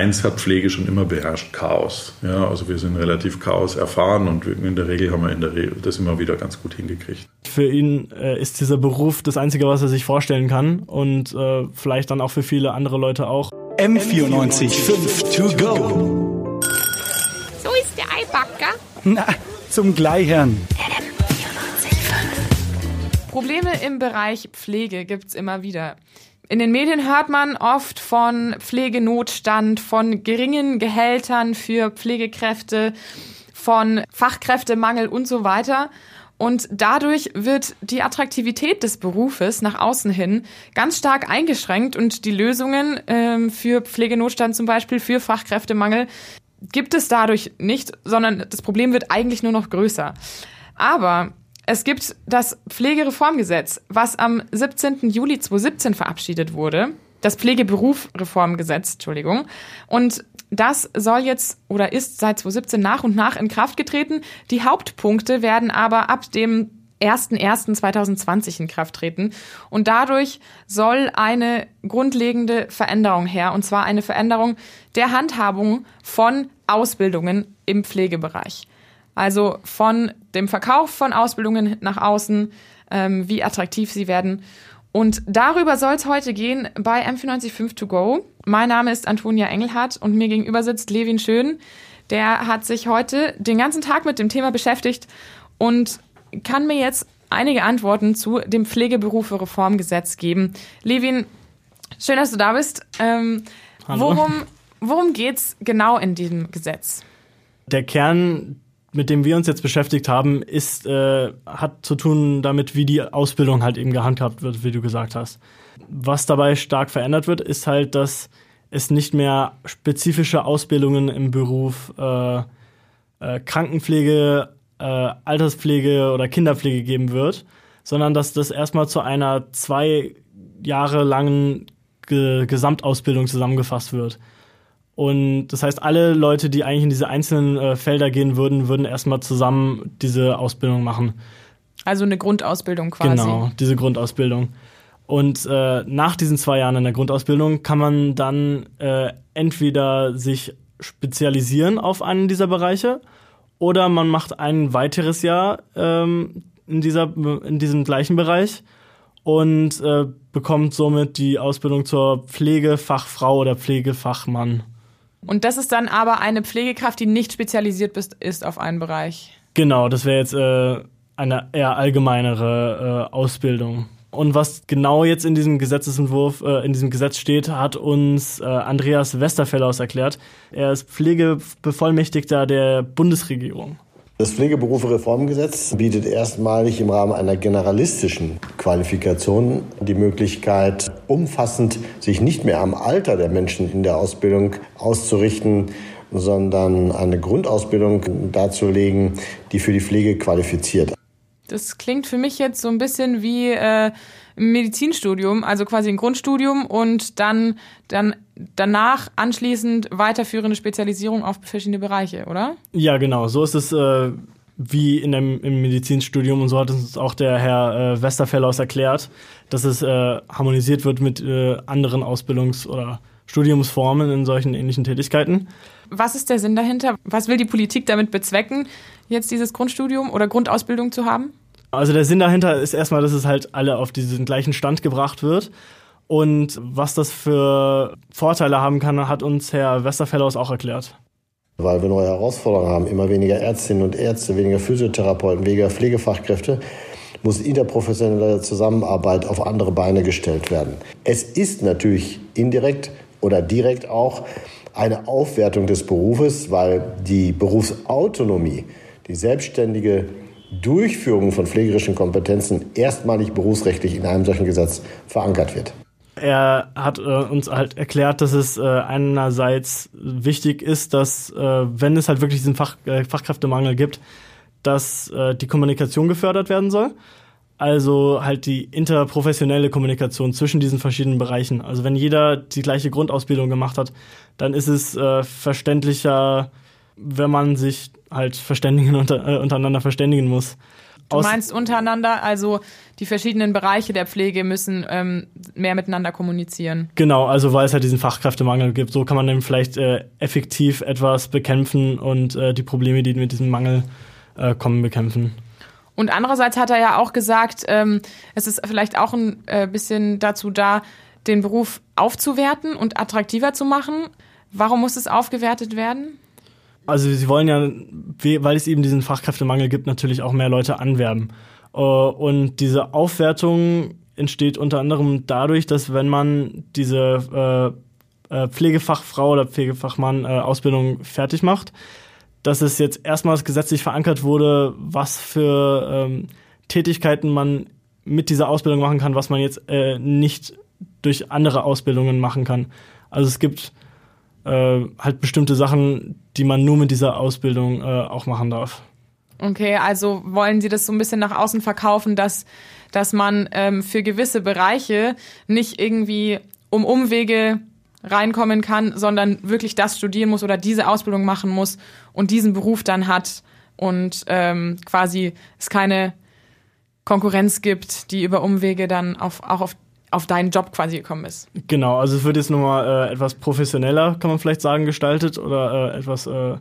eins hat Pflege schon immer beherrscht, Chaos. Ja, also wir sind relativ Chaos erfahren und in der Regel haben wir in der Regel das immer wieder ganz gut hingekriegt. Für ihn äh, ist dieser Beruf das Einzige, was er sich vorstellen kann und äh, vielleicht dann auch für viele andere Leute auch. M94 5 to go. So ist der Eibacker. Na, zum Gleichern. Probleme im Bereich Pflege gibt's immer wieder. In den Medien hört man oft von Pflegenotstand, von geringen Gehältern für Pflegekräfte, von Fachkräftemangel und so weiter. Und dadurch wird die Attraktivität des Berufes nach außen hin ganz stark eingeschränkt und die Lösungen ähm, für Pflegenotstand zum Beispiel, für Fachkräftemangel gibt es dadurch nicht, sondern das Problem wird eigentlich nur noch größer. Aber es gibt das Pflegereformgesetz, was am 17. Juli 2017 verabschiedet wurde. Das Pflegeberufreformgesetz, Entschuldigung. Und das soll jetzt oder ist seit 2017 nach und nach in Kraft getreten. Die Hauptpunkte werden aber ab dem 1.1.2020 in Kraft treten. Und dadurch soll eine grundlegende Veränderung her, und zwar eine Veränderung der Handhabung von Ausbildungen im Pflegebereich. Also von dem Verkauf von Ausbildungen nach außen, ähm, wie attraktiv sie werden. Und darüber soll es heute gehen bei M495 to go. Mein Name ist Antonia Engelhardt und mir gegenüber sitzt Levin Schön. Der hat sich heute den ganzen Tag mit dem Thema beschäftigt und kann mir jetzt einige Antworten zu dem Pflegeberufe-Reformgesetz geben. Levin, schön, dass du da bist. Ähm, worum, worum geht's genau in diesem Gesetz? Der Kern mit dem wir uns jetzt beschäftigt haben, ist, äh, hat zu tun damit, wie die Ausbildung halt eben gehandhabt wird, wie du gesagt hast. Was dabei stark verändert wird, ist halt, dass es nicht mehr spezifische Ausbildungen im Beruf äh, äh, Krankenpflege, äh, Alterspflege oder Kinderpflege geben wird, sondern dass das erstmal zu einer zwei Jahre langen Ge Gesamtausbildung zusammengefasst wird. Und das heißt, alle Leute, die eigentlich in diese einzelnen äh, Felder gehen würden, würden erstmal zusammen diese Ausbildung machen. Also eine Grundausbildung quasi. Genau, diese Grundausbildung. Und äh, nach diesen zwei Jahren in der Grundausbildung kann man dann äh, entweder sich spezialisieren auf einen dieser Bereiche oder man macht ein weiteres Jahr ähm, in, dieser, in diesem gleichen Bereich und äh, bekommt somit die Ausbildung zur Pflegefachfrau oder Pflegefachmann. Und das ist dann aber eine Pflegekraft, die nicht spezialisiert ist auf einen Bereich. Genau, das wäre jetzt äh, eine eher allgemeinere äh, Ausbildung. Und was genau jetzt in diesem Gesetzesentwurf, äh, in diesem Gesetz steht, hat uns äh, Andreas Westerfellaus erklärt. Er ist Pflegebevollmächtigter der Bundesregierung. Das Pflegeberufe-Reformgesetz bietet erstmalig im Rahmen einer generalistischen Qualifikation die Möglichkeit, umfassend sich nicht mehr am Alter der Menschen in der Ausbildung auszurichten, sondern eine Grundausbildung darzulegen, die für die Pflege qualifiziert. Das klingt für mich jetzt so ein bisschen wie äh, ein Medizinstudium, also quasi ein Grundstudium und dann, dann danach anschließend weiterführende Spezialisierung auf verschiedene Bereiche, oder? Ja, genau. So ist es äh, wie in dem, im Medizinstudium und so hat uns auch der Herr äh, Westerfellaus erklärt, dass es äh, harmonisiert wird mit äh, anderen Ausbildungs- oder Studiumsformen in solchen ähnlichen Tätigkeiten. Was ist der Sinn dahinter? Was will die Politik damit bezwecken, jetzt dieses Grundstudium oder Grundausbildung zu haben? Also der Sinn dahinter ist erstmal, dass es halt alle auf diesen gleichen Stand gebracht wird. Und was das für Vorteile haben kann, hat uns Herr Westerfellaus auch erklärt. Weil wir neue Herausforderungen haben, immer weniger Ärztinnen und Ärzte, weniger Physiotherapeuten, weniger Pflegefachkräfte, muss interprofessionelle Zusammenarbeit auf andere Beine gestellt werden. Es ist natürlich indirekt oder direkt auch eine Aufwertung des Berufes, weil die Berufsautonomie, die selbstständige Durchführung von pflegerischen Kompetenzen erstmalig berufsrechtlich in einem solchen Gesetz verankert wird. Er hat äh, uns halt erklärt, dass es äh, einerseits wichtig ist, dass äh, wenn es halt wirklich diesen Fach, äh, Fachkräftemangel gibt, dass äh, die Kommunikation gefördert werden soll. Also halt die interprofessionelle Kommunikation zwischen diesen verschiedenen Bereichen. Also wenn jeder die gleiche Grundausbildung gemacht hat, dann ist es äh, verständlicher, wenn man sich halt verständigen unter, äh, untereinander verständigen muss. Du Aus- meinst untereinander, also die verschiedenen Bereiche der Pflege müssen ähm, mehr miteinander kommunizieren. Genau, also weil es halt diesen Fachkräftemangel gibt. So kann man dann vielleicht äh, effektiv etwas bekämpfen und äh, die Probleme, die mit diesem Mangel äh, kommen, bekämpfen. Und andererseits hat er ja auch gesagt, ähm, es ist vielleicht auch ein äh, bisschen dazu da, den Beruf aufzuwerten und attraktiver zu machen. Warum muss es aufgewertet werden? Also sie wollen ja, we- weil es eben diesen Fachkräftemangel gibt, natürlich auch mehr Leute anwerben. Äh, Und diese Aufwertung entsteht unter anderem dadurch, dass wenn man diese äh, äh, Pflegefachfrau oder Pflegefachmann Ausbildung fertig macht, dass es jetzt erstmals gesetzlich verankert wurde, was für ähm, Tätigkeiten man mit dieser Ausbildung machen kann, was man jetzt nicht durch andere Ausbildungen machen kann. Also es gibt äh, halt bestimmte Sachen, die man nur mit dieser Ausbildung äh, auch machen darf. Okay, also wollen Sie das so ein bisschen nach außen verkaufen, dass, dass man ähm, für gewisse Bereiche nicht irgendwie um Umwege reinkommen kann, sondern wirklich das studieren muss oder diese Ausbildung machen muss und diesen Beruf dann hat und ähm, quasi es keine Konkurrenz gibt, die über Umwege dann auf, auch auf, auf deinen Job quasi gekommen ist. Genau, also es wird jetzt nochmal äh, etwas professioneller, kann man vielleicht sagen, gestaltet oder äh, etwas äh,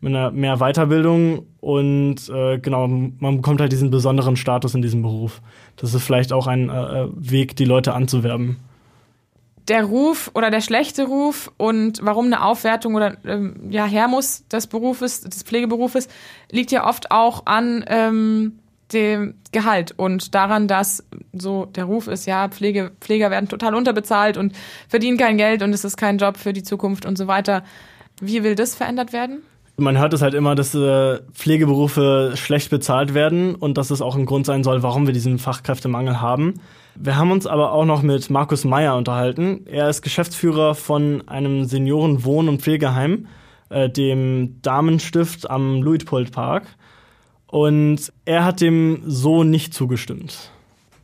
mit einer mehr Weiterbildung und äh, genau, man bekommt halt diesen besonderen Status in diesem Beruf. Das ist vielleicht auch ein äh, Weg, die Leute anzuwerben. der Ruf oder der schlechte Ruf und warum eine Aufwertung oder ähm, ja her muss des Berufes, des Pflegeberufes, liegt ja oft auch an ähm, dem Gehalt und daran, dass so der Ruf ist, ja, Pflege, Pfleger werden total unterbezahlt und verdienen kein Geld und es ist kein Job für die Zukunft und so weiter. Wie will das verändert werden? Man hört es halt immer, dass äh, Pflegeberufe schlecht bezahlt werden und dass es auch ein Grund sein soll, warum wir diesen Fachkräftemangel haben. Wir haben uns aber auch noch mit Markus Meyer unterhalten. Er ist Geschäftsführer von einem Seniorenwohn- und Pflegeheim, äh, dem Damenstift am Luitpold-Park. Und er hat dem so nicht zugestimmt.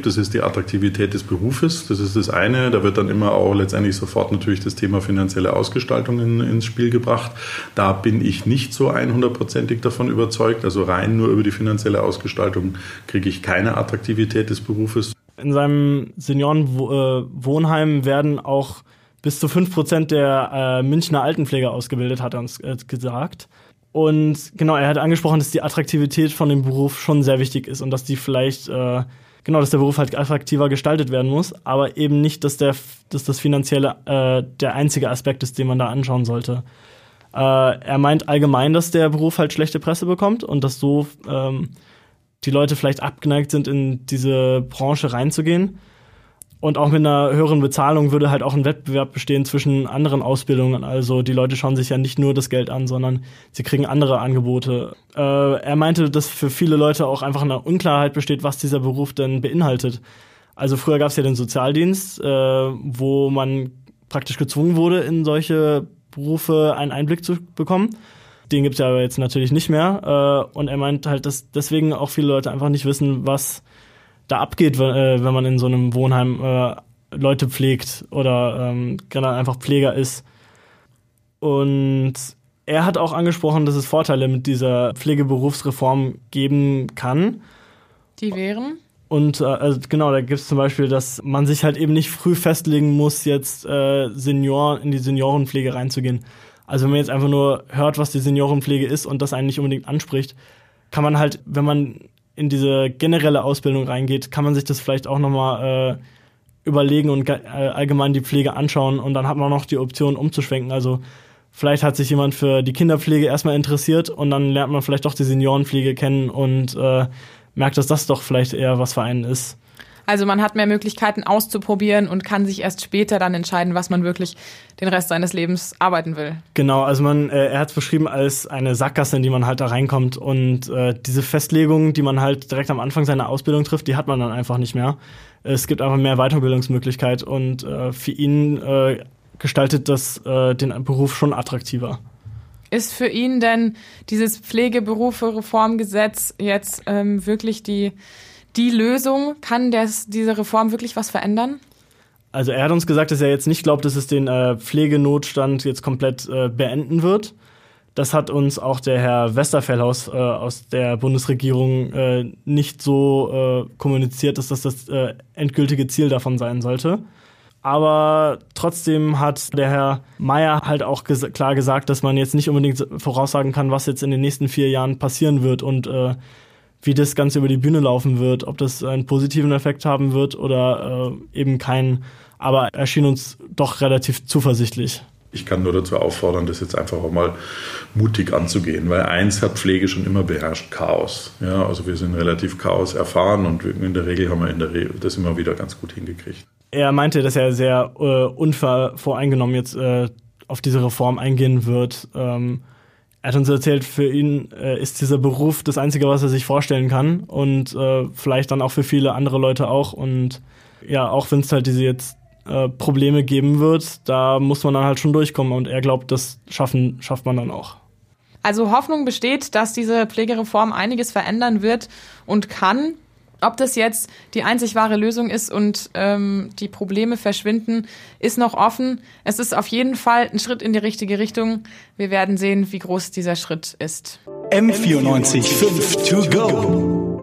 Das ist die Attraktivität des Berufes, das ist das eine. Da wird dann immer auch letztendlich sofort natürlich das Thema finanzielle Ausgestaltung in, ins Spiel gebracht. Da bin ich nicht so 100%ig davon überzeugt. Also rein nur über die finanzielle Ausgestaltung kriege ich keine Attraktivität des Berufes. In seinem Seniorenwohnheim werden auch bis zu 5% der äh, Münchner Altenpfleger ausgebildet, hat er uns äh, gesagt. Und genau, er hat angesprochen, dass die Attraktivität von dem Beruf schon sehr wichtig ist und dass die vielleicht, äh, genau, dass der Beruf halt attraktiver gestaltet werden muss, aber eben nicht, dass, der, dass das Finanzielle äh, der einzige Aspekt ist, den man da anschauen sollte. Äh, er meint allgemein, dass der Beruf halt schlechte Presse bekommt und dass so ähm, die Leute vielleicht abgeneigt sind, in diese Branche reinzugehen. Und auch mit einer höheren Bezahlung würde halt auch ein Wettbewerb bestehen zwischen anderen Ausbildungen. Also die Leute schauen sich ja nicht nur das Geld an, sondern sie kriegen andere Angebote. Äh, er meinte, dass für viele Leute auch einfach eine Unklarheit besteht, was dieser Beruf denn beinhaltet. Also früher gab es ja den Sozialdienst, äh, wo man praktisch gezwungen wurde, in solche Berufe einen Einblick zu bekommen. Den gibt es ja aber jetzt natürlich nicht mehr. Äh, und er meint halt, dass deswegen auch viele Leute einfach nicht wissen, was da abgeht, wenn, äh, wenn man in so einem Wohnheim äh, Leute pflegt oder ähm, generell einfach Pfleger ist. Und er hat auch angesprochen, dass es Vorteile mit dieser Pflegeberufsreform geben kann. Die wären? Und äh, also genau, da gibt es zum Beispiel, dass man sich halt eben nicht früh festlegen muss, jetzt äh, Senior in die Seniorenpflege reinzugehen. Also wenn man jetzt einfach nur hört, was die Seniorenpflege ist und das einen nicht unbedingt anspricht, kann man halt, wenn man in diese generelle Ausbildung reingeht, kann man sich das vielleicht auch nochmal äh, überlegen und äh, allgemein die Pflege anschauen und dann hat man noch die Option umzuschwenken. Also vielleicht hat sich jemand für die Kinderpflege erstmal interessiert und dann lernt man vielleicht doch die Seniorenpflege kennen und äh, merkt, dass das doch vielleicht eher was für einen ist. Also man hat mehr Möglichkeiten auszuprobieren und kann sich erst später dann entscheiden, was man wirklich den Rest seines Lebens arbeiten will. Genau, also man, äh, er hat es beschrieben als eine Sackgasse, in die man halt da reinkommt und äh, diese Festlegung, die man halt direkt am Anfang seiner Ausbildung trifft, die hat man dann einfach nicht mehr. Es gibt einfach mehr Weiterbildungsmöglichkeit und äh, für ihn äh, gestaltet das äh, den Beruf schon attraktiver. Ist für ihn denn dieses Pflegeberufe-Reformgesetz jetzt ähm, wirklich die, die Lösung? Kann das, diese Reform wirklich was verändern? Also er hat uns gesagt, dass er jetzt nicht glaubt, dass es den äh, Pflegenotstand jetzt komplett äh, beenden wird. Das hat uns auch der Herr Westerfellhaus äh, aus der Bundesregierung äh, nicht so äh, kommuniziert, dass das das äh, endgültige Ziel davon sein sollte. Aber trotzdem hat der Herr Mayer halt auch ges klar gesagt, dass man jetzt nicht unbedingt voraussagen kann, was jetzt in den nächsten vier Jahren passieren wird und wie das Ganze über die Bühne laufen wird, ob das einen positiven Effekt haben wird oder äh, eben keinen. Aber er schien uns doch relativ zuversichtlich. Ich kann nur dazu auffordern, das jetzt einfach auch mal mutig anzugehen, weil eins hat Pflege schon immer beherrscht, Chaos. Ja, also wir sind relativ Chaos erfahren und in der Regel haben wir in der Regel das immer wieder ganz gut hingekriegt. Er meinte, dass er sehr äh, unvoreingenommen jetzt äh, auf diese Reform eingehen wird. Ähm, er hat uns erzählt, für ihn äh, ist dieser Beruf das Einzige, was er sich vorstellen kann und äh, vielleicht dann auch für viele andere Leute auch. Und ja, auch wenn es halt diese jetzt äh, Probleme geben wird, da muss man dann halt schon durchkommen und er glaubt, das schaffen, schafft man dann auch. Also Hoffnung besteht, dass diese Pflegereform einiges verändern wird und kann. Ob das jetzt die einzig wahre Lösung ist und ähm, die Probleme verschwinden, ist noch offen. Es ist auf jeden Fall ein Schritt in die richtige Richtung. Wir werden sehen, wie groß dieser Schritt ist. M94 5 to go.